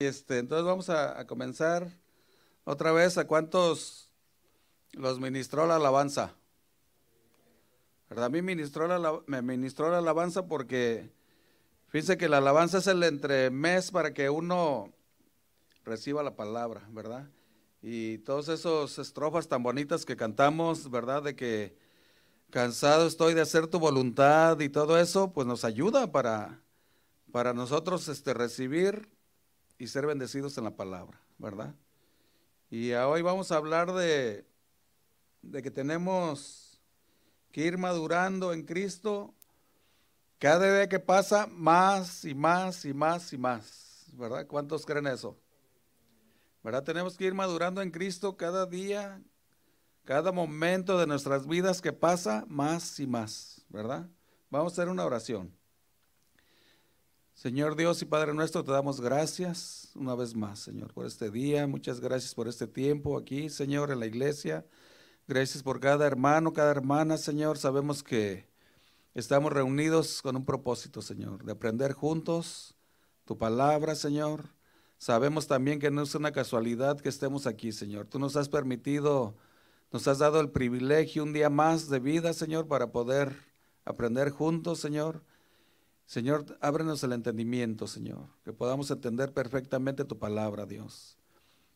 Este, entonces vamos a, comenzar otra vez. ¿A cuántos los ministró la alabanza? ¿Verdad? A mí ministró la, me ministró la alabanza porque fíjense que la alabanza es el entremés para que uno reciba la palabra, ¿verdad? Y todos esos estrofas tan bonitas que cantamos, ¿verdad? De que cansado estoy de hacer tu voluntad y todo eso, pues nos ayuda para, para nosotros este, recibir y ser bendecidos en la palabra, ¿verdad? Y hoy vamos a hablar de, de que tenemos que ir madurando en Cristo cada día que pasa más y más y más y más, ¿verdad? ¿Cuántos creen eso? ¿Verdad? Tenemos que ir madurando en Cristo cada día, cada momento de nuestras vidas que pasa más y más, ¿verdad? Vamos a hacer una oración. Señor Dios y Padre nuestro, te damos gracias una vez más, Señor, por este día. Muchas gracias por este tiempo aquí, Señor, en la iglesia. Gracias por cada hermano, cada hermana, Señor. Sabemos que estamos reunidos con un propósito, Señor, de aprender juntos tu palabra, Señor. Sabemos también que no es una casualidad que estemos aquí, Señor. Tú nos has permitido, nos has dado el privilegio un día más de vida, Señor, para poder aprender juntos, Señor Señor, ábrenos el entendimiento, Señor, que podamos entender perfectamente tu palabra, Dios.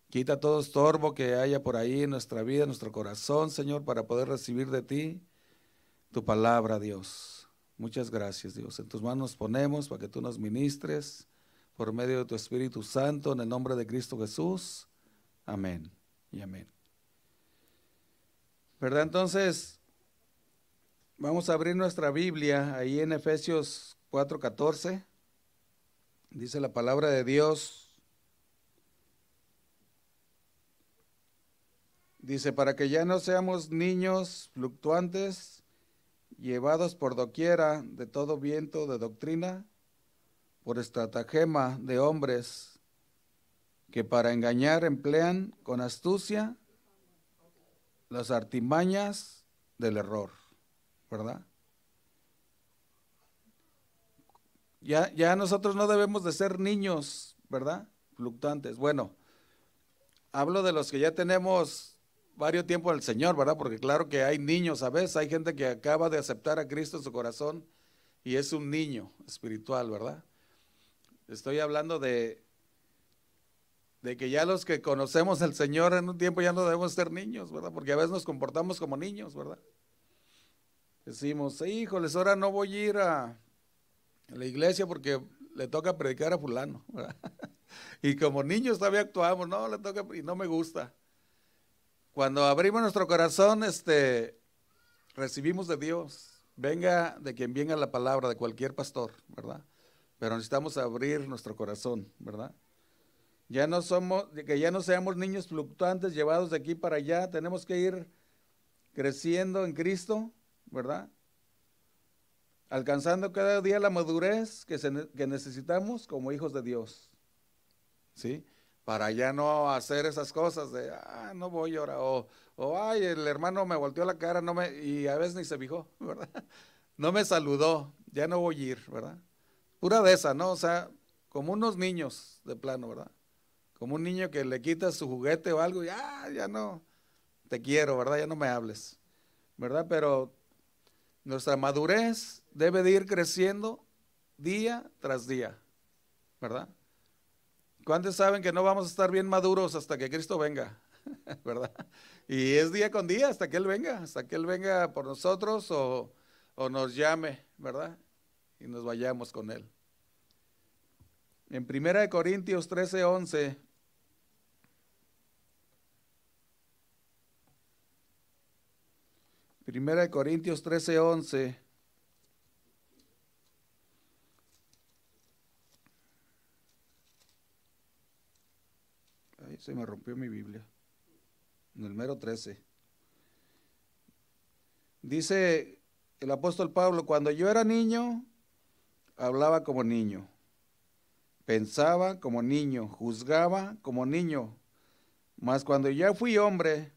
Quita todo estorbo que haya por ahí en nuestra vida, en nuestro corazón, Señor, para poder recibir de ti tu palabra, Dios. Muchas gracias, Dios. En tus manos ponemos para que tú nos ministres por medio de tu Espíritu Santo, en el nombre de Cristo Jesús. Amén y amén. ¿Verdad? Entonces, vamos a abrir nuestra Biblia ahí en Efesios 4.14, dice la palabra de Dios, dice, para que ya no seamos niños fluctuantes, llevados por doquiera de todo viento de doctrina, por estratagema de hombres que para engañar emplean con astucia las artimañas del error, ¿verdad? Ya, ya nosotros no debemos de ser niños, ¿verdad? Fluctuantes. Bueno, hablo de los que ya tenemos varios tiempos en el Señor, ¿verdad? Porque claro que hay niños a veces, hay gente que acaba de aceptar a Cristo en su corazón y es un niño espiritual, ¿verdad? Estoy hablando de, de que ya los que conocemos al Señor en un tiempo ya no debemos ser niños, ¿verdad? Porque a veces nos comportamos como niños, ¿verdad? Decimos, híjoles, ahora no voy a ir a, la iglesia porque le toca predicar a fulano. Y como niños todavía actuamos, no, le toca y no me gusta. Cuando abrimos nuestro corazón, este, recibimos de Dios, venga de quien venga la palabra, de cualquier pastor, ¿verdad? Pero necesitamos abrir nuestro corazón, ¿verdad? Ya no somos, que ya no seamos niños fluctuantes llevados de aquí para allá, tenemos que ir creciendo en Cristo, ¿verdad? Alcanzando cada día la madurez que, necesitamos como hijos de Dios. ¿Sí? Para ya no hacer esas cosas de, ah, no voy ahora, o, o, ay, el hermano me volteó la cara, no me, y a veces ni se fijó, ¿verdad? No me saludó, ya no voy a ir, ¿verdad? Pura de esa, ¿no? O sea, como unos niños de plano, ¿verdad? Como un niño que le quita su juguete o algo y, ah, ya no, te quiero, ¿verdad? Ya no me hables, ¿verdad? Pero nuestra madurez debe de ir creciendo día tras día, ¿verdad? ¿Cuántos saben que no vamos a estar bien maduros hasta que Cristo venga? ¿Verdad? Y es día con día hasta que Él venga, hasta que Él venga por nosotros o, o nos llame, ¿verdad? Y nos vayamos con Él. En 1 Corintios 13, 11 Primera de Corintios 13, 11. Ahí se me rompió mi Biblia. En el mero 13. Dice el apóstol Pablo, cuando yo era niño, hablaba como niño, pensaba como niño, juzgaba como niño, mas cuando ya fui hombre,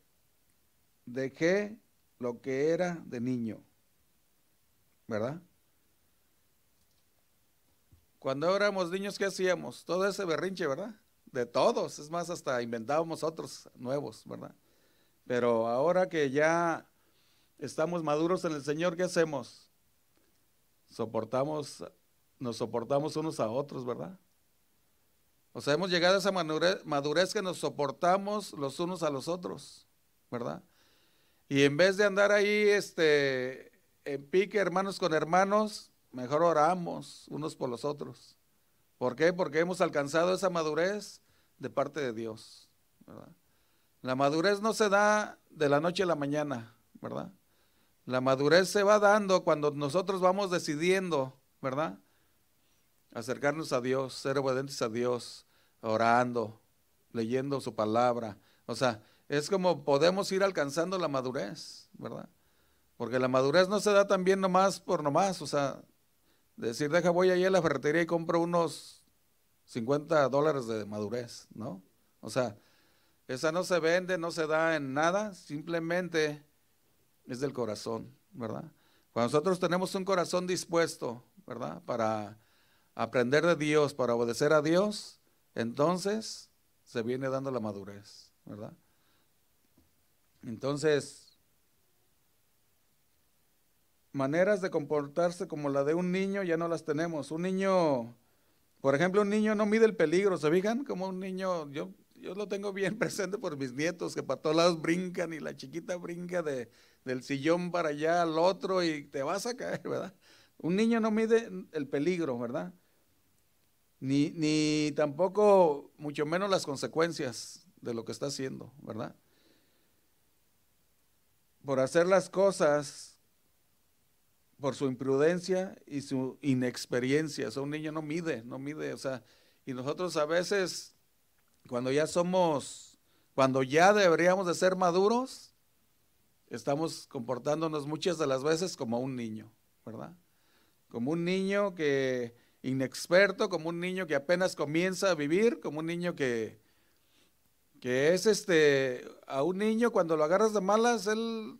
dejé lo que era de niño. ¿Verdad? Cuando éramos niños, ¿qué hacíamos? Todo ese berrinche, ¿verdad? de todos, es más, hasta inventábamos otros nuevos, ¿verdad? Pero ahora que ya estamos maduros en el Señor, ¿qué hacemos? Soportamos, nos soportamos unos a otros, ¿verdad? O sea, hemos llegado a esa madurez, que nos soportamos los unos a los otros, ¿verdad? Y en vez de andar ahí este, en pique hermanos con hermanos, mejor oramos unos por los otros. ¿Por qué? Porque hemos alcanzado esa madurez de parte de Dios. ¿verdad? La madurez no se da de la noche a la mañana, ¿verdad? La madurez se va dando cuando nosotros vamos decidiendo, ¿verdad? Acercarnos a Dios, ser obedientes a Dios, orando, leyendo su palabra. O sea, es como podemos ir alcanzando la madurez, ¿verdad? Porque la madurez no se da también nomás por nomás, o sea, decir, deja, voy allá a la ferretería y compro unos 50 dólares de madurez, ¿no? O sea, esa no se vende, no se da en nada, simplemente es del corazón, ¿verdad? Cuando nosotros tenemos un corazón dispuesto, ¿verdad? Para aprender de Dios, para obedecer a Dios, entonces se viene dando la madurez, ¿verdad? Entonces, maneras de comportarse como la de un niño ya no las tenemos. Un niño, por ejemplo, un niño no mide el peligro, ¿se fijan? Como un niño, yo, yo lo tengo bien presente por mis nietos que para todos lados brincan y la chiquita brinca de, del sillón para allá al otro y te vas a caer, ¿verdad? Un niño no mide el peligro, ¿verdad? Ni, ni tampoco, mucho menos las consecuencias de lo que está haciendo, ¿verdad? Por hacer las cosas por su imprudencia y su inexperiencia. O sea, un niño no mide, no mide, o sea, y nosotros a veces, cuando ya somos, cuando ya deberíamos de ser maduros, estamos comportándonos muchas de las veces como un niño, ¿verdad? Como un niño que inexperto, como un niño que apenas comienza a vivir, como un niño que, que es este, a un niño cuando lo agarras de malas, él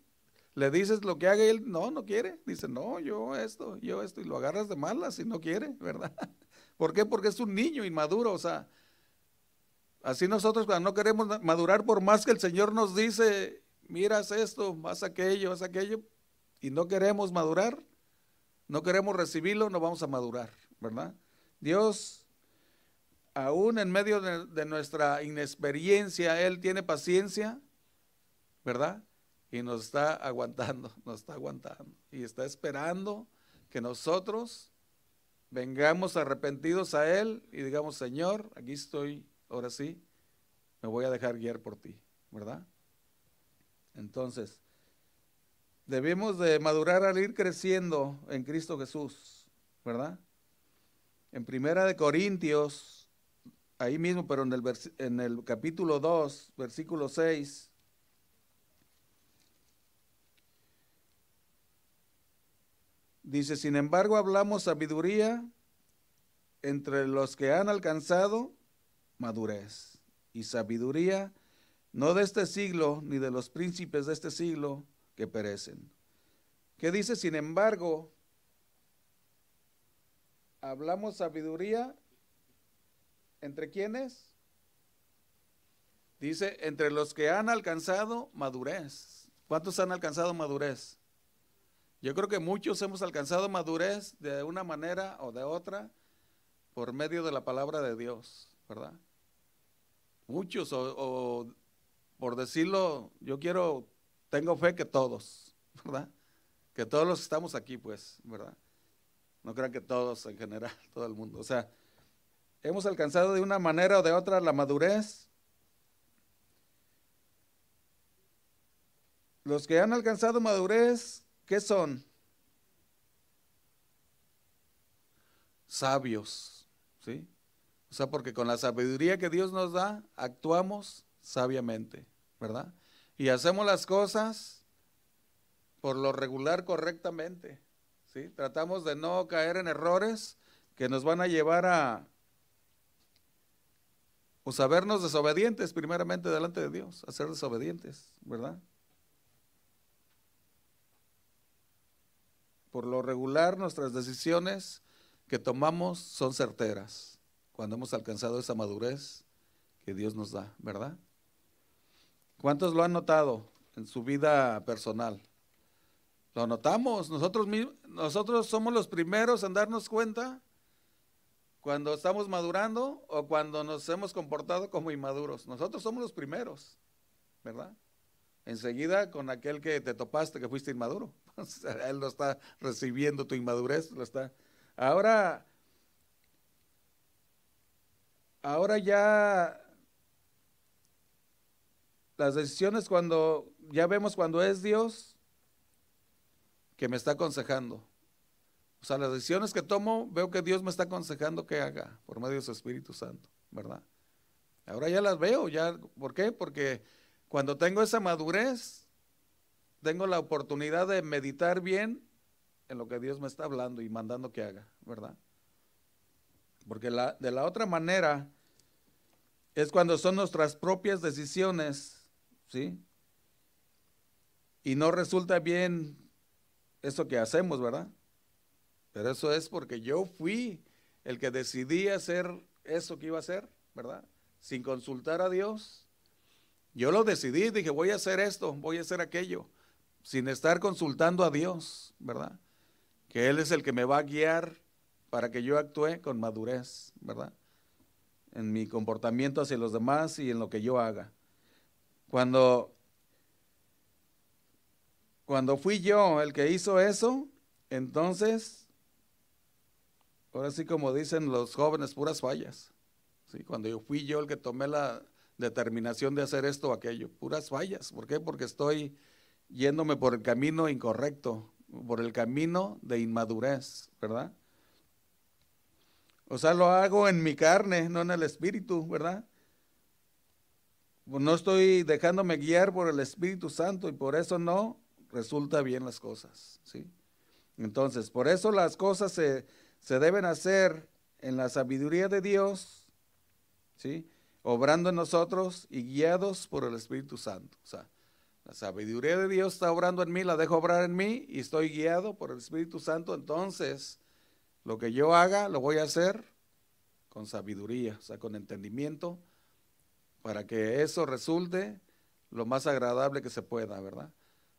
le dices lo que haga y él no, no quiere. Dice, no, yo esto, yo esto, y lo agarras de malas y no quiere, ¿verdad? ¿Por qué? Porque es un niño inmaduro, o sea, así nosotros cuando no queremos madurar, por más que el Señor nos dice, miras esto, haz aquello, haz aquello, y no queremos madurar, no queremos recibirlo, no vamos a madurar, ¿verdad? Dios, aún en medio de, nuestra inexperiencia, Él tiene paciencia, ¿verdad? y nos está aguantando, nos está aguantando y está esperando que nosotros vengamos arrepentidos a Él y digamos, Señor, aquí estoy, ahora sí, me voy a dejar guiar por ti, ¿verdad? Entonces, debemos de madurar al ir creciendo en Cristo Jesús, ¿verdad? En Primera de Corintios, ahí mismo, pero en el, en el capítulo 2, versículo 6, Dice, sin embargo, hablamos sabiduría entre los que han alcanzado madurez. Y sabiduría no de este siglo, ni de los príncipes de este siglo que perecen. ¿Qué dice? Sin embargo, hablamos sabiduría entre quienes? Dice, entre los que han alcanzado madurez. ¿Cuántos han alcanzado madurez? Yo creo que muchos hemos alcanzado madurez de una manera o de otra por medio de la palabra de Dios, ¿verdad? Muchos, o, por decirlo, yo quiero, tengo fe que todos, ¿verdad? Que todos los que estamos aquí, pues, ¿verdad? No crean que todos en general, todo el mundo. O sea, hemos alcanzado de una manera o de otra la madurez. Los que han alcanzado madurez ¿Qué son? Sabios, ¿sí? O sea, porque con la sabiduría que Dios nos da, actuamos sabiamente, ¿verdad? Y hacemos las cosas por lo regular correctamente, ¿sí? Tratamos de no caer en errores que nos van a llevar a, a vernos desobedientes primeramente delante de Dios, a desobedientes, ¿verdad? Por lo regular, nuestras decisiones que tomamos son certeras cuando hemos alcanzado esa madurez que Dios nos da, ¿verdad? ¿Cuántos lo han notado en su vida personal? Lo notamos, nosotros, nosotros somos los primeros en darnos cuenta cuando estamos madurando o cuando nos hemos comportado como inmaduros. Nosotros somos los primeros, ¿verdad? Enseguida con aquel que te topaste que fuiste inmaduro. Él lo está recibiendo tu inmadurez, lo está. Ahora, ahora ya las decisiones cuando ya vemos cuando es Dios que me está aconsejando. O sea, las decisiones que tomo, veo que Dios me está aconsejando que haga por medio de su Espíritu Santo, ¿verdad? Ahora ya las veo, ya, ¿por qué? Porque cuando tengo esa madurez, tengo la oportunidad de meditar bien en lo que Dios me está hablando y mandando que haga, ¿verdad? Porque de la otra manera es cuando son nuestras propias decisiones, ¿sí? Y no resulta bien eso que hacemos, ¿verdad? Pero eso es porque yo fui el que decidí hacer eso que iba a hacer, ¿verdad? Sin consultar a Dios. Yo lo decidí, dije, voy a hacer esto, voy a hacer aquello, sin estar consultando a Dios, ¿verdad? Que Él es el que me va a guiar para que yo actúe con madurez, ¿verdad? En mi comportamiento hacia los demás y en lo que yo haga. Cuando, cuando fui yo el que hizo eso, entonces Ahora sí, como dicen los jóvenes, puras fallas. ¿sí? Cuando yo fui yo el que tomé la determinación de hacer esto o aquello, puras fallas. ¿Por qué? Porque estoy yéndome por el camino incorrecto, por el camino de inmadurez, ¿verdad? O sea, lo hago en mi carne, no en el espíritu, ¿verdad? No estoy dejándome guiar por el Espíritu Santo y por eso no resulta bien las cosas, ¿sí? Entonces, por eso las cosas se, se deben hacer en la sabiduría de Dios, ¿sí? Obrando en nosotros y guiados por el Espíritu Santo. O sea, la sabiduría de Dios está obrando en mí, la dejo obrar en mí y estoy guiado por el Espíritu Santo. Entonces, lo que yo haga, lo voy a hacer con sabiduría, o sea, con entendimiento, para que eso resulte lo más agradable que se pueda, ¿verdad?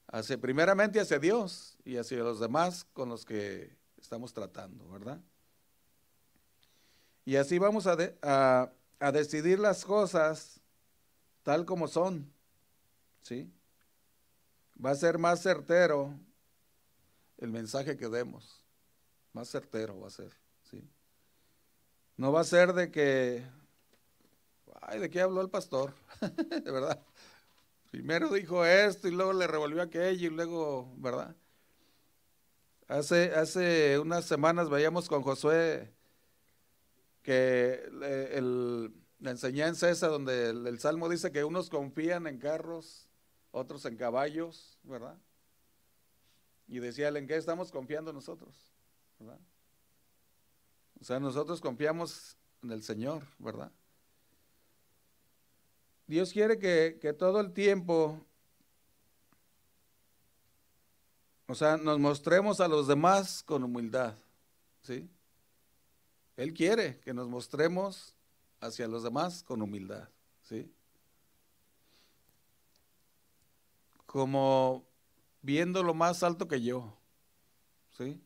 Hacia, primeramente hacia Dios y hacia los demás con los que estamos tratando, ¿verdad? Y así vamos a, a, decidir las cosas tal como son, ¿sí? Va a ser más certero el mensaje que demos, más certero va a ser, ¿sí? No va a ser de que, ay, ¿de qué habló el pastor? de verdad. Primero dijo esto y luego le revolvió aquello y luego, ¿verdad? Hace, hace unas semanas veíamos con Josué que la enseñanza esa donde el, Salmo dice que unos confían en carros, otros en caballos, ¿verdad? Y decía ¿en qué estamos confiando nosotros? ¿verdad? O sea, nosotros confiamos en el Señor, ¿verdad? Dios quiere que, que todo el tiempo O sea, nos mostremos a los demás con humildad, ¿sí? Él quiere que nos mostremos hacia los demás con humildad, ¿sí? Como viendo lo más alto que yo, ¿sí?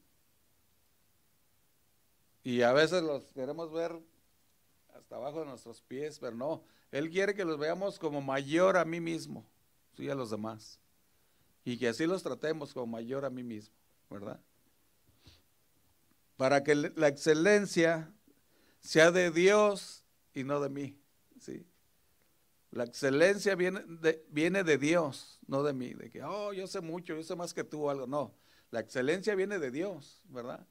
Y a veces los queremos ver hasta abajo de nuestros pies, pero no, Él quiere que los veamos como mayor a mí mismo, ¿sí? A los demás y que así los tratemos como mayor a mí mismo, ¿verdad? Para que la excelencia sea de Dios y no de mí, ¿sí? La excelencia viene de, viene de Dios, no de mí, de que, oh, yo sé mucho, yo sé más que tú o algo, no. La excelencia viene de Dios, ¿verdad?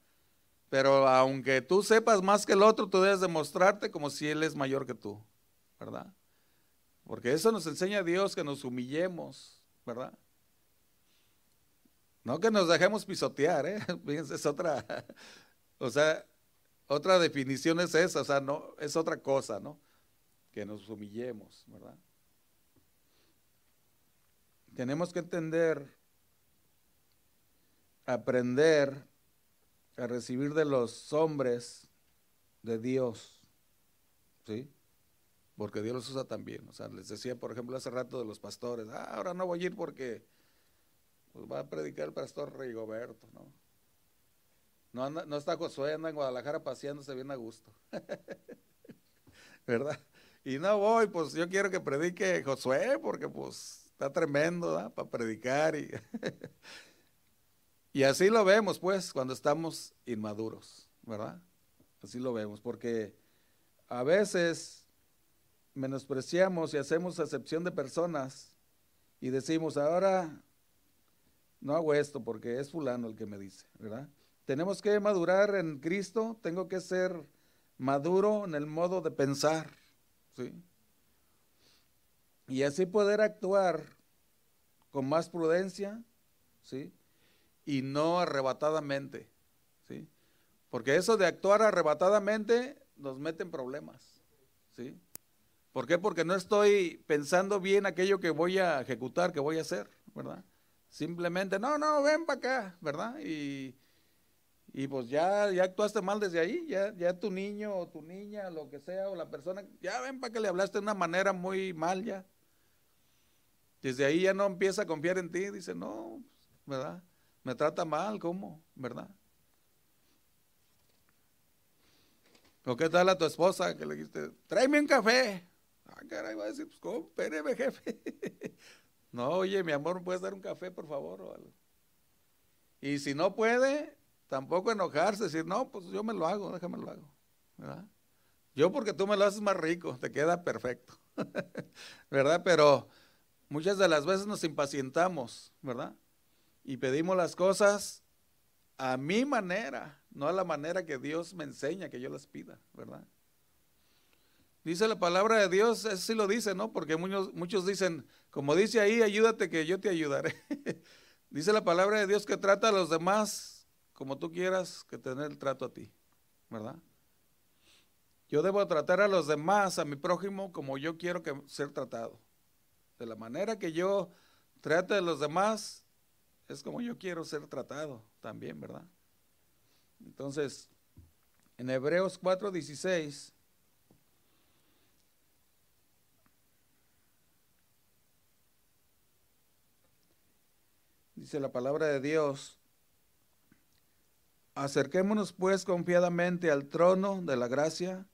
Pero aunque tú sepas más que el otro, tú debes demostrarte como si Él es mayor que tú, ¿verdad? Porque eso nos enseña Dios que nos humillemos, ¿verdad? No que nos dejemos pisotear, ¿eh? Es otra, o sea, otra definición es esa, o sea, no, es otra cosa, ¿no? Que nos humillemos, ¿verdad? Tenemos que entender, aprender a recibir de los hombres de Dios, ¿sí? porque Dios los usa también. O sea, les decía, por ejemplo, hace rato de los pastores, ah, ahora no voy a ir porque pues, va a predicar el pastor Rigoberto, ¿no? No, no está Josué, anda en Guadalajara paseándose bien a gusto. ¿Verdad? Y no voy, pues yo quiero que predique Josué, porque pues está tremendo, ¿verdad? Para predicar. Y, y así lo vemos, pues, cuando estamos inmaduros, ¿verdad? Así lo vemos, porque a veces menospreciamos y hacemos acepción de personas y decimos, ahora no hago esto porque es fulano el que me dice, ¿verdad? Tenemos que madurar en Cristo, tengo que ser maduro en el modo de pensar, ¿sí? Y así poder actuar con más prudencia, ¿sí? Y no arrebatadamente, ¿sí? Porque eso de actuar arrebatadamente nos mete en problemas, ¿sí? ¿Por qué? Porque no estoy pensando bien aquello que voy a ejecutar, que voy a hacer, ¿verdad? Simplemente, no, no, ven para acá, ¿verdad? Y y pues ya, ya actuaste mal desde ahí, ya, ya tu niño o tu niña, lo que sea, o la persona, ya ven para que le hablaste de una manera muy mal ya. Desde ahí ya no empieza a confiar en ti, dice, no, ¿verdad? Me trata mal, ¿cómo? ¿Verdad? ¿O qué tal a tu esposa que le dijiste, tráeme un café? Ah, caray, va a decir, pues, ¿cómo? Espéreme, jefe. no, oye, mi amor, ¿puedes dar un café, por favor? Y si no puede, Tampoco enojarse, decir, no, pues yo me lo hago, déjame lo hago. ¿verdad? Yo porque tú me lo haces más rico, te queda perfecto. ¿Verdad? Pero muchas de las veces nos impacientamos, ¿verdad? Y pedimos las cosas a mi manera, no a la manera que Dios me enseña que yo las pida, ¿verdad? Dice la palabra de Dios, eso sí lo dice, ¿no? Porque muchos, muchos dicen, como dice ahí, ayúdate que yo te ayudaré. dice la palabra de Dios que trata a los demás como tú quieras que tener el trato a ti, ¿verdad? Yo debo tratar a los demás, a mi prójimo, como yo quiero ser tratado. De la manera que yo trate a los demás, es como yo quiero ser tratado también, ¿verdad? Entonces, en Hebreos 4:16, dice la palabra de Dios, Acerquémonos pues confiadamente al trono de la gracia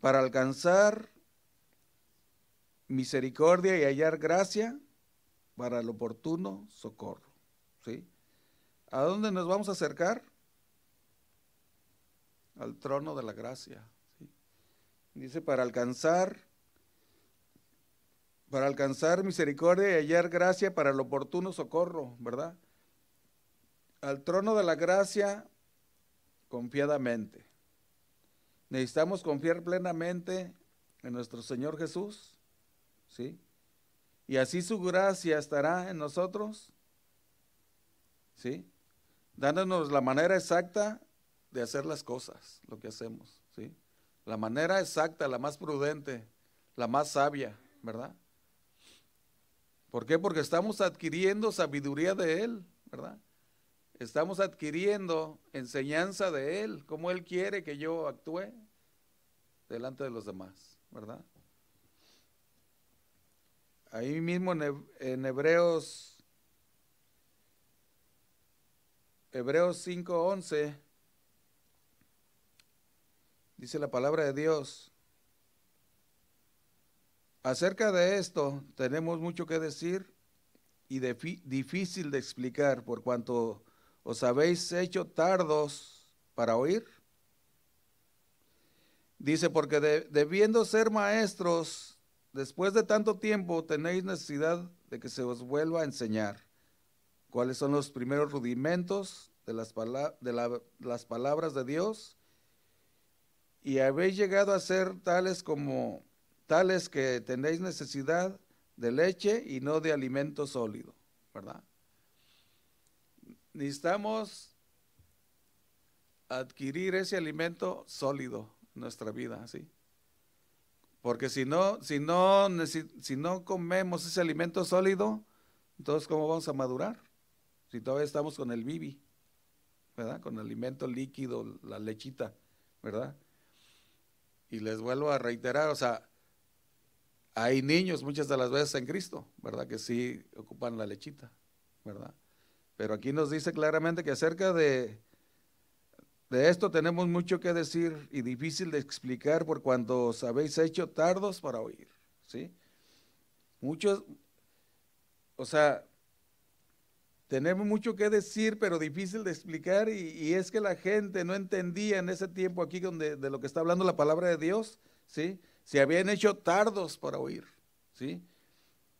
para alcanzar misericordia y hallar gracia para el oportuno socorro. ¿Sí? ¿A dónde nos vamos a acercar? Al trono de la gracia. Dice, para alcanzar, para alcanzar misericordia y hallar gracia para el oportuno socorro, ¿verdad? Al trono de la gracia confiadamente. Necesitamos confiar plenamente en nuestro Señor Jesús, ¿sí? Y así su gracia estará en nosotros, ¿sí? Dándonos la manera exacta de hacer las cosas, lo que hacemos, ¿sí? La manera exacta, la más prudente, la más sabia, ¿verdad? ¿Por qué? Porque estamos adquiriendo sabiduría de Él, ¿verdad? estamos adquiriendo enseñanza de Él, como Él quiere que yo actúe delante de los demás, ¿verdad? Ahí mismo en Hebreos, Hebreos 5:11, dice la palabra de Dios, acerca de esto tenemos mucho que decir y difícil de explicar por cuanto ¿Os habéis hecho tardos para oír? Dice, porque debiendo ser maestros, después de tanto tiempo tenéis necesidad de que se os vuelva a enseñar cuáles son los primeros rudimentos de las, de las palabras de Dios y habéis llegado a ser tales como tales que tenéis necesidad de leche y no de alimento sólido, ¿verdad? necesitamos adquirir ese alimento sólido en nuestra vida, ¿sí? Porque si no, si no, si no comemos ese alimento sólido, entonces ¿cómo vamos a madurar? Si todavía estamos con el bibi, ¿verdad? Con el alimento líquido, la lechita, ¿verdad? Y les vuelvo a reiterar, o sea, hay niños muchas de las veces en Cristo, ¿verdad? Que sí ocupan la lechita, ¿verdad? Pero aquí nos dice claramente que acerca de, de esto tenemos mucho que decir y difícil de explicar por cuanto os habéis hecho tardos para oír, ¿sí? Muchos, o sea, tenemos mucho que decir, pero difícil de explicar, y, es que la gente no entendía en ese tiempo aquí donde, de lo que está hablando la palabra de Dios, ¿sí? Se habían hecho tardos para oír, ¿sí?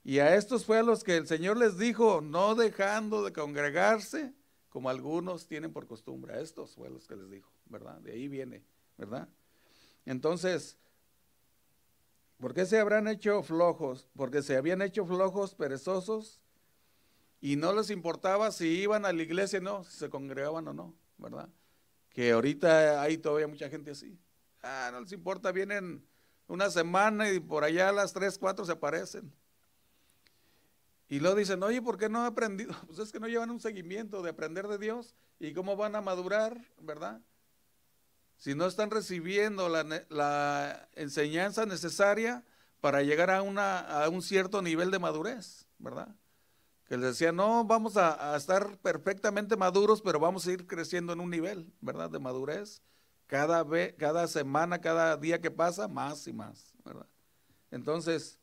Y a estos fue a los que el Señor les dijo, no dejando de congregarse, como algunos tienen por costumbre. A estos fue a los que les dijo, ¿verdad? De ahí viene, ¿verdad? Entonces, ¿por qué se habrán hecho flojos? Porque se habían hecho flojos, perezosos, y no les importaba si iban a la iglesia o no, si se congregaban o no, ¿verdad? Que ahorita hay todavía mucha gente así. Ah, no les importa, vienen una semana y por allá a las tres, cuatro se aparecen. Y luego dicen, oye, ¿por qué no han aprendido? Pues es que no llevan un seguimiento de aprender de Dios y cómo van a madurar, ¿verdad? Si no están recibiendo la, la enseñanza necesaria para llegar a, una, a un cierto nivel de madurez, ¿verdad? que les decía, no, vamos a, estar perfectamente maduros, pero vamos a ir creciendo en un nivel, ¿verdad? De madurez. Cada, vez, cada semana, cada día que pasa, más y más, ¿verdad? Entonces,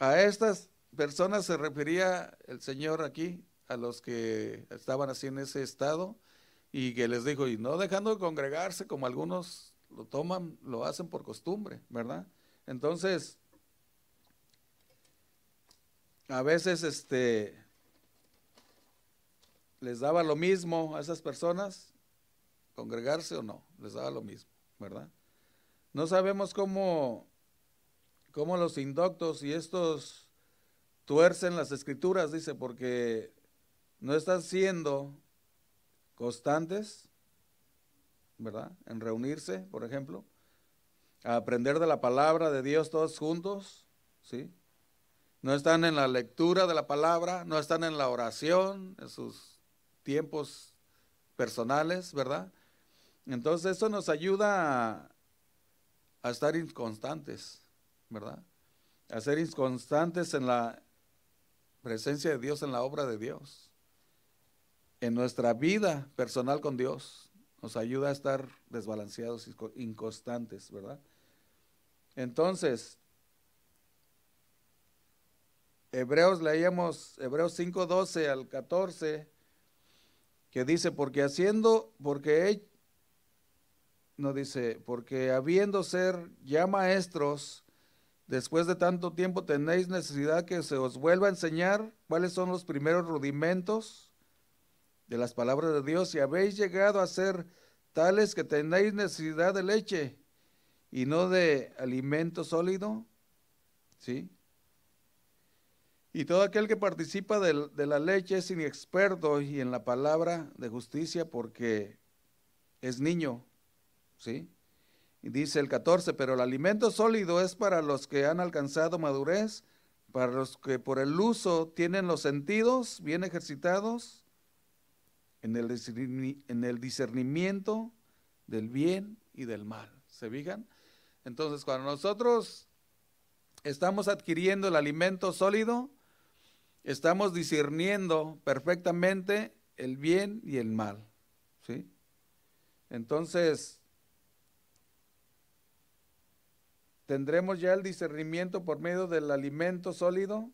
a estas personas se refería el Señor aquí, a los que estaban así en ese estado, y que les dijo, y no dejando de congregarse como algunos lo toman, lo hacen por costumbre, ¿verdad? Entonces, a veces este, les daba lo mismo a esas personas, congregarse o no, les daba lo mismo, ¿verdad? No sabemos cómo, cómo los indoctos y estos tuercen las escrituras, dice, porque no están siendo constantes, ¿verdad? En reunirse, por ejemplo, a aprender de la palabra de Dios todos juntos, ¿sí? no están en la lectura de la palabra, no están en la oración, en sus tiempos personales, ¿verdad? Entonces eso nos ayuda a, estar inconstantes, ¿verdad? A ser inconstantes en la presencia de Dios, en la obra de Dios. En nuestra vida personal con Dios nos ayuda a estar desbalanceados inconstantes, ¿verdad? Entonces, Hebreos leíamos Hebreos 5, 12 al 14, que dice, porque haciendo, porque no dice, porque habiendo ser ya maestros, después de tanto tiempo tenéis necesidad que se os vuelva a enseñar cuáles son los primeros rudimentos de las palabras de Dios y habéis llegado a ser tales que tenéis necesidad de leche y no de alimento sólido, ¿sí? Y todo aquel que participa de, la leche es inexperto y en la palabra de justicia porque es niño. ¿Sí? Y dice el 14, pero el alimento sólido es para los que han alcanzado madurez, para los que por el uso tienen los sentidos bien ejercitados en el, en el discernimiento del bien y del mal. ¿Se fijan? Entonces, cuando nosotros estamos adquiriendo el alimento sólido, estamos discerniendo perfectamente el bien y el mal. ¿sí? Entonces, tendremos ya el discernimiento por medio del alimento sólido.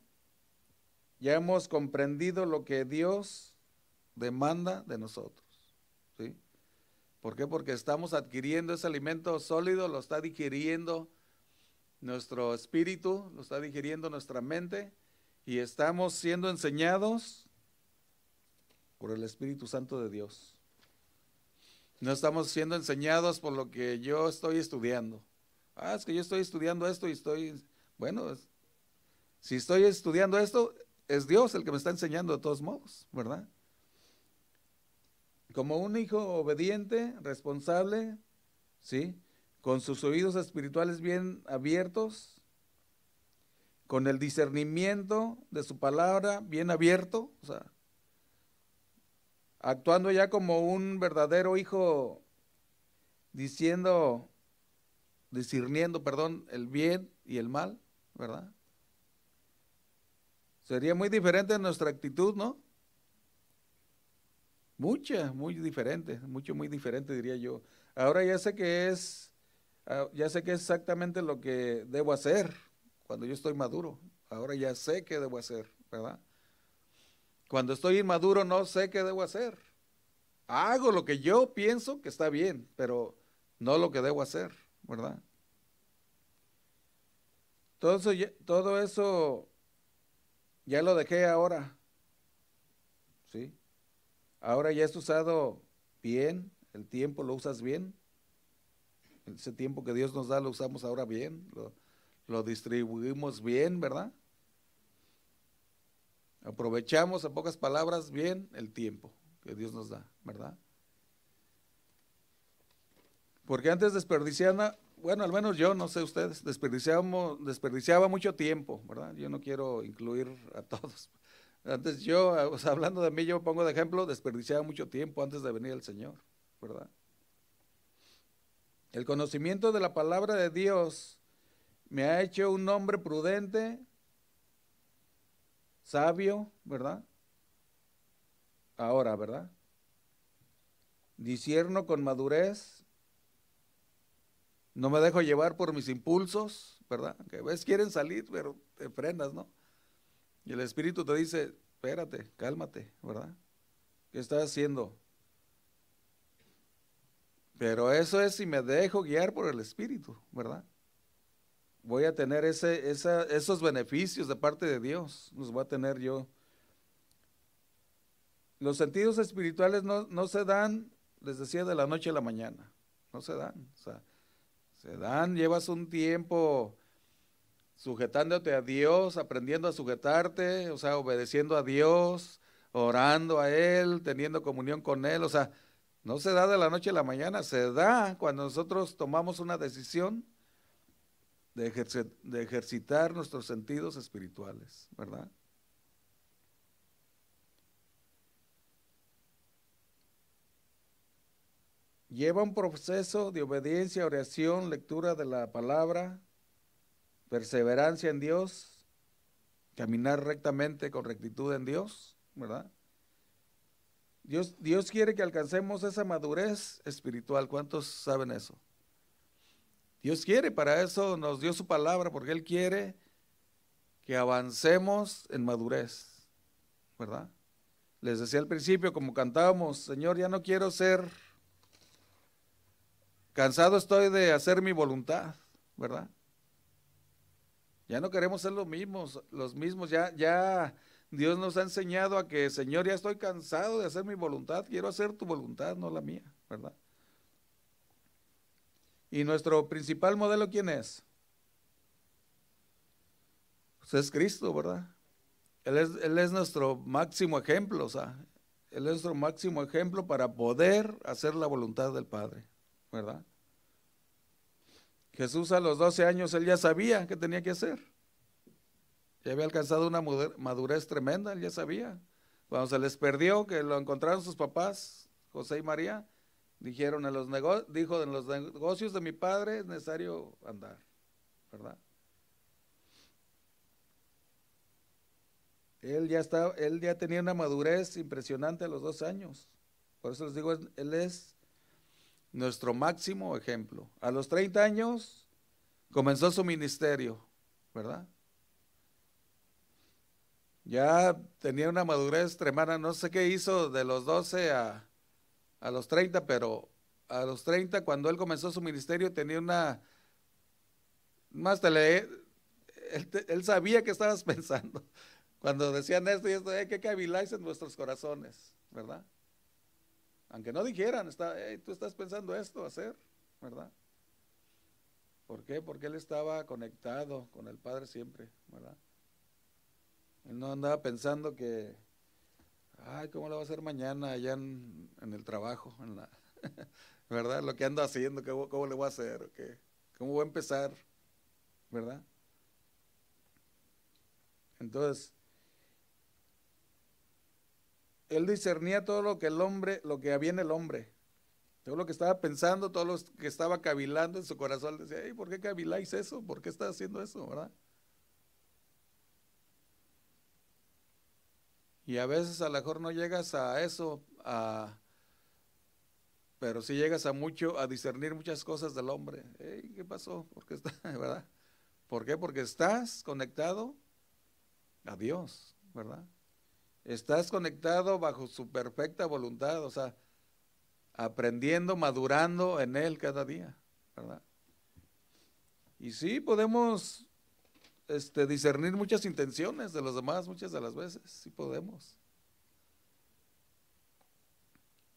Ya hemos comprendido lo que Dios demanda de nosotros. ¿sí? ¿Por qué? Porque estamos adquiriendo ese alimento sólido, lo está digiriendo nuestro espíritu, lo está digiriendo nuestra mente y estamos siendo enseñados por el Espíritu Santo de Dios. No estamos siendo enseñados por lo que yo estoy estudiando. Ah, es que yo estoy estudiando esto y estoy, bueno, si estoy estudiando esto, es Dios el que me está enseñando de todos modos, ¿verdad? Como un hijo obediente, responsable, ¿sí? Con sus oídos espirituales bien abiertos, con el discernimiento de su palabra bien abierto, o sea, actuando ya como un verdadero hijo, diciendo, discerniendo, perdón, el bien y el mal, ¿verdad? Sería muy diferente nuestra actitud, ¿no? Mucha, muy diferente, mucho, muy diferente diría yo. Ahora ya sé que es, ah, ya sé que es exactamente lo que debo hacer cuando yo estoy maduro. Ahora ya sé qué debo hacer, ¿verdad? Cuando estoy inmaduro no sé qué debo hacer. Hago lo que yo pienso que está bien, pero no lo que debo hacer, ¿verdad? Todo eso, todo eso ya lo dejé ahora. ¿Sí? Ahora ya es usado bien, el tiempo lo usas bien. Ese tiempo que Dios nos da lo usamos ahora bien, lo, lo distribuimos bien, ¿verdad? Aprovechamos, en pocas palabras, bien el tiempo que Dios nos da, ¿verdad? Porque antes desperdiciaba, bueno, al menos yo, no sé ustedes, desperdiciamos, desperdiciaba mucho tiempo, ¿verdad? Yo no quiero incluir a todos. Antes yo, hablando de mí, yo pongo de ejemplo, desperdiciaba mucho tiempo antes de venir el Señor, ¿verdad? El conocimiento de la palabra de Dios me ha hecho un hombre prudente, sabio, ¿verdad? Ahora, ¿verdad? Disierno con madurez, no me dejo llevar por mis impulsos, ¿verdad? Que ves, quieren salir, pero te frenas, ¿no? Y el Espíritu te dice, espérate, cálmate, ¿verdad? ¿Qué estás haciendo? Pero eso es si me dejo guiar por el Espíritu, ¿verdad? voy a tener ese, esos beneficios de parte de Dios, los voy a tener yo. Los sentidos espirituales no, se dan, les decía, de la noche a la mañana, no se dan, o sea, se dan, llevas un tiempo sujetándote a Dios, aprendiendo a sujetarte, o sea, obedeciendo a Dios, orando a Él, teniendo comunión con Él, o sea, no se da de la noche a la mañana, se da cuando nosotros tomamos una decisión de, ejercitar nuestros sentidos espirituales, ¿verdad? Lleva un proceso de obediencia, oración, lectura de la palabra, perseverancia en Dios, caminar rectamente con rectitud en Dios, ¿verdad? Dios, Dios quiere que alcancemos esa madurez espiritual. ¿Cuántos saben eso? Dios quiere, para eso nos dio su palabra, porque Él quiere que avancemos en madurez, ¿verdad? Les decía al principio, como cantábamos, Señor, ya no quiero ser, cansado estoy de hacer mi voluntad, ¿verdad? Ya no queremos ser los mismos, los mismos, ya, ya Dios nos ha enseñado a que, Señor, ya estoy cansado de hacer mi voluntad, quiero hacer tu voluntad, no la mía, ¿verdad? ¿Y nuestro principal modelo quién es? Pues es Cristo, ¿verdad? Él es, él es nuestro máximo ejemplo, o sea, Él es nuestro máximo ejemplo para poder hacer la voluntad del Padre, ¿verdad? Jesús a los 12 años, él ya sabía qué tenía que hacer. Ya había alcanzado una madurez tremenda, él ya sabía. Cuando se les perdió, que lo encontraron sus papás, José y María, Dijeron, en los dijo, en los negocios de mi padre es necesario andar, ¿verdad? Él ya, él ya tenía una madurez impresionante a los dos años. Por eso les digo, él es nuestro máximo ejemplo. A los 30 años comenzó su ministerio, ¿verdad? Ya tenía una madurez tremenda. No sé qué hizo de los 12 a, a los 30, pero a los 30, cuando él comenzó su ministerio, tenía una... Más te él, él, sabía que estabas pensando. Cuando decían esto y esto, hay que caviláis en nuestros corazones, ¿verdad? Aunque no dijeran, está, tú estás pensando esto hacer, ¿verdad? ¿Por qué? Porque él estaba conectado con el Padre siempre, ¿verdad? Él no andaba pensando que ay, ¿cómo lo va a hacer mañana allá en, el trabajo? ¿Verdad? Lo que ando haciendo, ¿cómo, le voy a hacer? ¿Cómo voy a empezar? ¿Verdad? Entonces, él discernía todo lo que el hombre, lo que había en el hombre, todo lo que estaba pensando, todo lo que estaba cavilando en su corazón. Decía, hey, ¿por qué caviláis eso? ¿Por qué estás haciendo eso? ¿Verdad? Y a veces a lo mejor no llegas a eso, a, pero sí llegas a mucho, a discernir muchas cosas del hombre. ¿Qué pasó? ¿Por qué está, verdad? ¿Por qué? Porque estás conectado a Dios, ¿verdad? Estás conectado bajo su perfecta voluntad, o sea, aprendiendo, madurando en Él cada día, ¿verdad? Y sí, podemos este, discernir muchas intenciones de los demás muchas de las veces, sí podemos.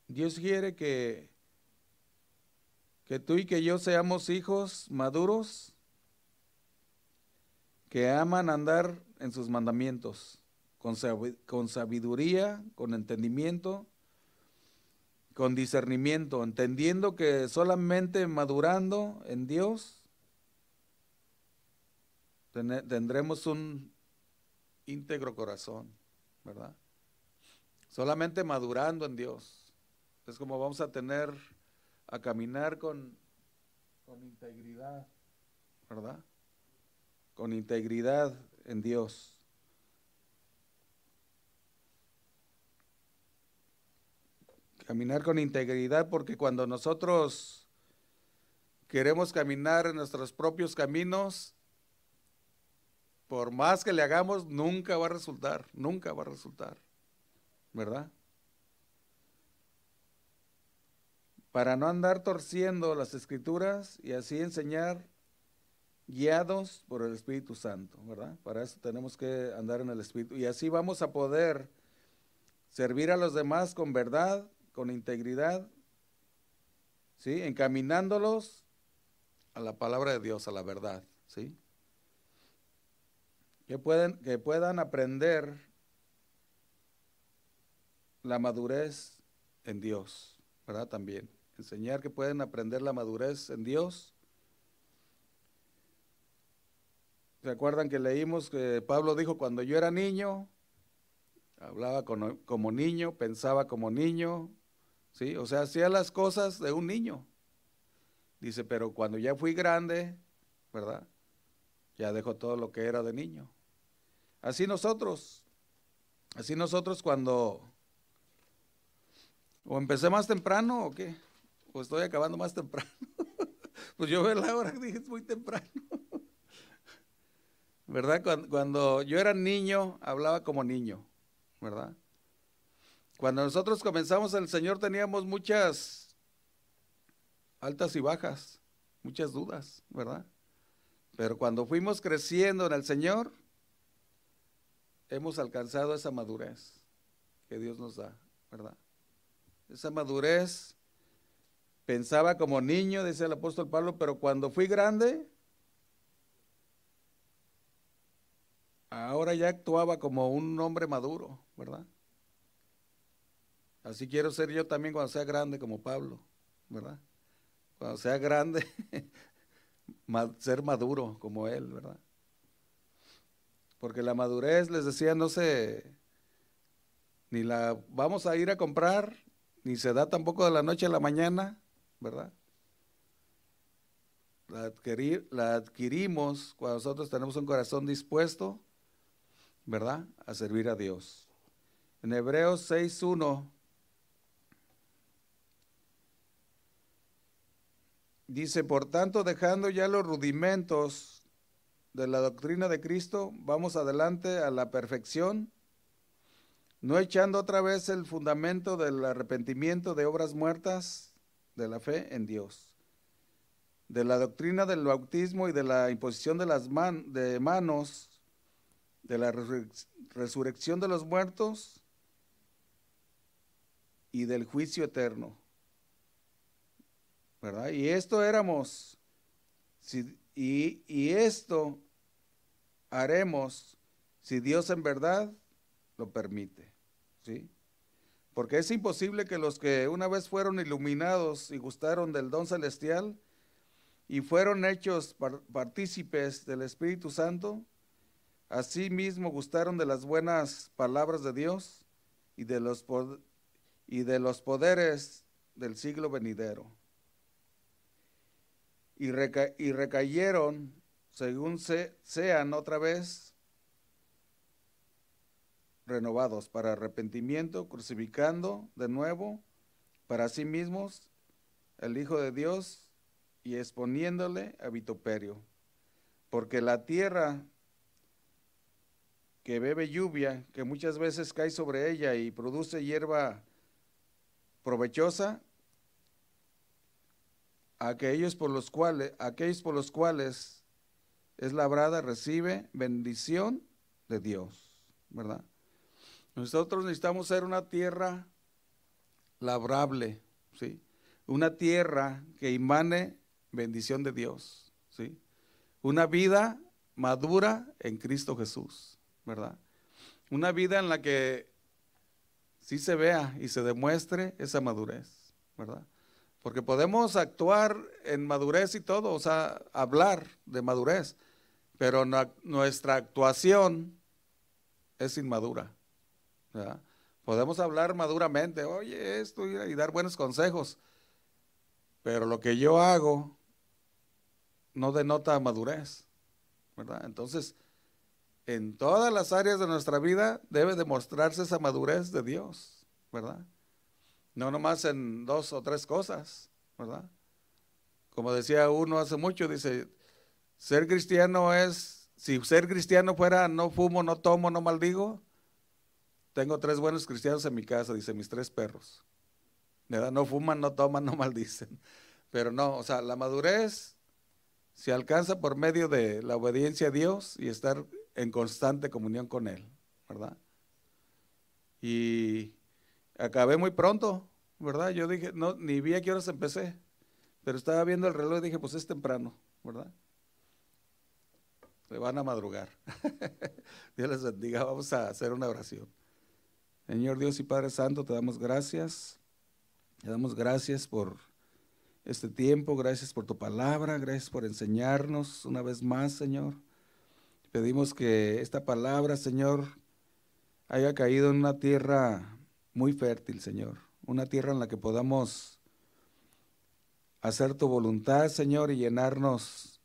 Dios quiere que, que tú y que yo seamos hijos maduros que aman andar en sus mandamientos, con, sabiduría, con entendimiento, con discernimiento, entendiendo que solamente madurando en Dios tendremos un íntegro corazón, ¿verdad? Solamente madurando en Dios. Es como vamos a tener, a caminar con, con integridad, ¿verdad? Con integridad en Dios. Caminar con integridad porque cuando nosotros queremos caminar en nuestros propios caminos, por más que le hagamos, nunca va a resultar, nunca va a resultar, ¿verdad? Para no andar torciendo las escrituras y así enseñar guiados por el Espíritu Santo, ¿verdad? Para eso tenemos que andar en el Espíritu y así vamos a poder servir a los demás con verdad, con integridad, ¿sí? Encaminándolos a la palabra de Dios, a la verdad, ¿sí? Que, pueden, que puedan aprender la madurez en Dios, ¿verdad? También. Enseñar que pueden aprender la madurez en Dios. ¿Se acuerdan que leímos que Pablo dijo, cuando yo era niño, hablaba como niño, pensaba como niño, ¿sí? O sea, hacía las cosas de un niño. Dice, pero cuando ya fui grande, ¿verdad? Ya dejo todo lo que era de niño. Así nosotros, así nosotros cuando o empecé más temprano o qué, o estoy acabando más temprano. pues yo veo la hora dije es muy temprano. ¿Verdad? Cuando, cuando, yo era niño, hablaba como niño, ¿verdad? Cuando nosotros comenzamos el Señor teníamos muchas altas y bajas, muchas dudas, ¿verdad? Pero cuando fuimos creciendo en el Señor, hemos alcanzado esa madurez que Dios nos da, ¿verdad? Esa madurez, pensaba como niño, dice el apóstol Pablo, pero cuando fui grande, ahora ya actuaba como un hombre maduro, ¿verdad? Así quiero ser yo también cuando sea grande como Pablo, ¿verdad? Cuando sea grande, ser maduro como él, ¿verdad? Porque la madurez, les decía, no se, ni la vamos a ir a comprar, ni se da tampoco de la noche a la mañana, ¿verdad? La, adquirir, la adquirimos cuando nosotros tenemos un corazón dispuesto, ¿verdad? A servir a Dios. En Hebreos 6.1 dice, por tanto, dejando ya los rudimentos de la doctrina de Cristo, vamos adelante a la perfección, no echando otra vez el fundamento del arrepentimiento de obras muertas de la fe en Dios, de la doctrina del bautismo y de la imposición de las manos, de la resurrección de los muertos y del juicio eterno. Y esto éramos, y, y esto haremos si Dios en verdad lo permite. ¿Sí? Porque es imposible que los que una vez fueron iluminados y gustaron del don celestial y fueron hechos partícipes del Espíritu Santo, asimismo gustaron de las buenas palabras de Dios y de los, y de los poderes del siglo venidero. Y, y recayeron según sean otra vez renovados para arrepentimiento, crucificando de nuevo para sí mismos el Hijo de Dios y exponiéndole a vituperio. Porque la tierra que bebe lluvia, que muchas veces cae sobre ella y produce hierba provechosa, aquellos por los cuales, por los cuales es labrada recibe bendición de Dios, ¿verdad? Nosotros necesitamos ser una tierra labrable, ¿sí? Una tierra que imane bendición de Dios, ¿sí? Una vida madura en Cristo Jesús, ¿verdad? Una vida en la que sí se vea y se demuestre esa madurez, ¿verdad? Porque podemos actuar en madurez y todo, o sea, hablar de madurez, pero nuestra actuación es inmadura. Podemos hablar maduramente, oye, esto y dar buenos consejos, pero lo que yo hago no denota madurez, ¿verdad? Entonces, en todas las áreas de nuestra vida debe demostrarse esa madurez de Dios, ¿verdad? No nomás en dos o tres cosas, ¿verdad? Como decía uno hace mucho, dice, ser cristiano es, si ser cristiano fuera no fumo, no tomo, no maldigo, tengo tres buenos cristianos en mi casa, dice mis tres perros. ¿verdad? No fuman, no toman, no maldicen. Pero no, o sea, la madurez se alcanza por medio de la obediencia a Dios y estar en constante comunión con Él, ¿verdad? Y acabé muy pronto, ¿verdad? Yo dije, no, ni vi a qué horas empecé, pero estaba viendo el reloj y dije, pues es temprano, ¿verdad? Se van a madrugar. Dios les bendiga, vamos a hacer una oración. Señor Dios y Padre Santo, te damos gracias. Te damos gracias por este tiempo, gracias por tu palabra, gracias por enseñarnos una vez más, Señor. Pedimos que esta palabra, Señor, haya caído en una tierra muy fértil, Señor. Una tierra en la que podamos hacer tu voluntad, Señor, y llenarnos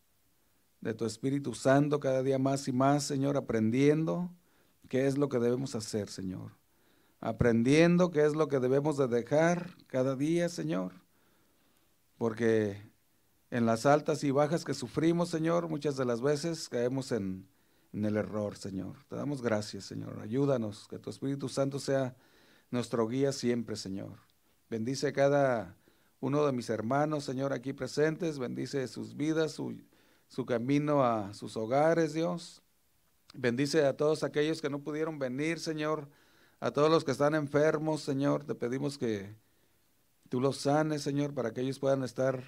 de tu Espíritu Santo cada día más y más, Señor, aprendiendo qué es lo que debemos hacer, Señor aprendiendo qué es lo que debemos de dejar cada día, Señor. Porque en las altas y bajas que sufrimos, Señor, muchas de las veces caemos en, el error, Señor. Te damos gracias, Señor. Ayúdanos, que tu Espíritu Santo sea nuestro guía siempre, Señor. Bendice a cada uno de mis hermanos, Señor, aquí presentes. Bendice sus vidas, su, su camino a sus hogares, Dios. Bendice a todos aquellos que no pudieron venir, Señor a todos los que están enfermos, Señor, te pedimos que tú los sanes, Señor, para que ellos puedan estar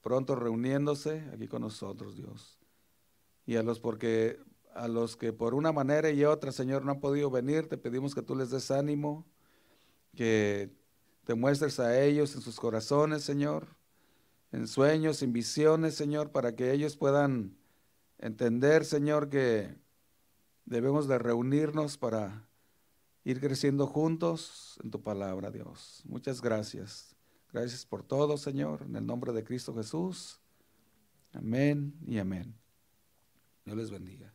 pronto reuniéndose aquí con nosotros, Dios. Y a los porque a los que por una manera y otra, Señor, no han podido venir, te pedimos que tú les des ánimo, que te muestres a ellos en sus corazones, Señor, en sueños, en visiones, Señor, para que ellos puedan entender, Señor, que debemos de reunirnos para ir creciendo juntos en tu palabra, Dios. Muchas gracias. Gracias por todo, Señor, en el nombre de Cristo Jesús. Amén y amén. Dios les bendiga.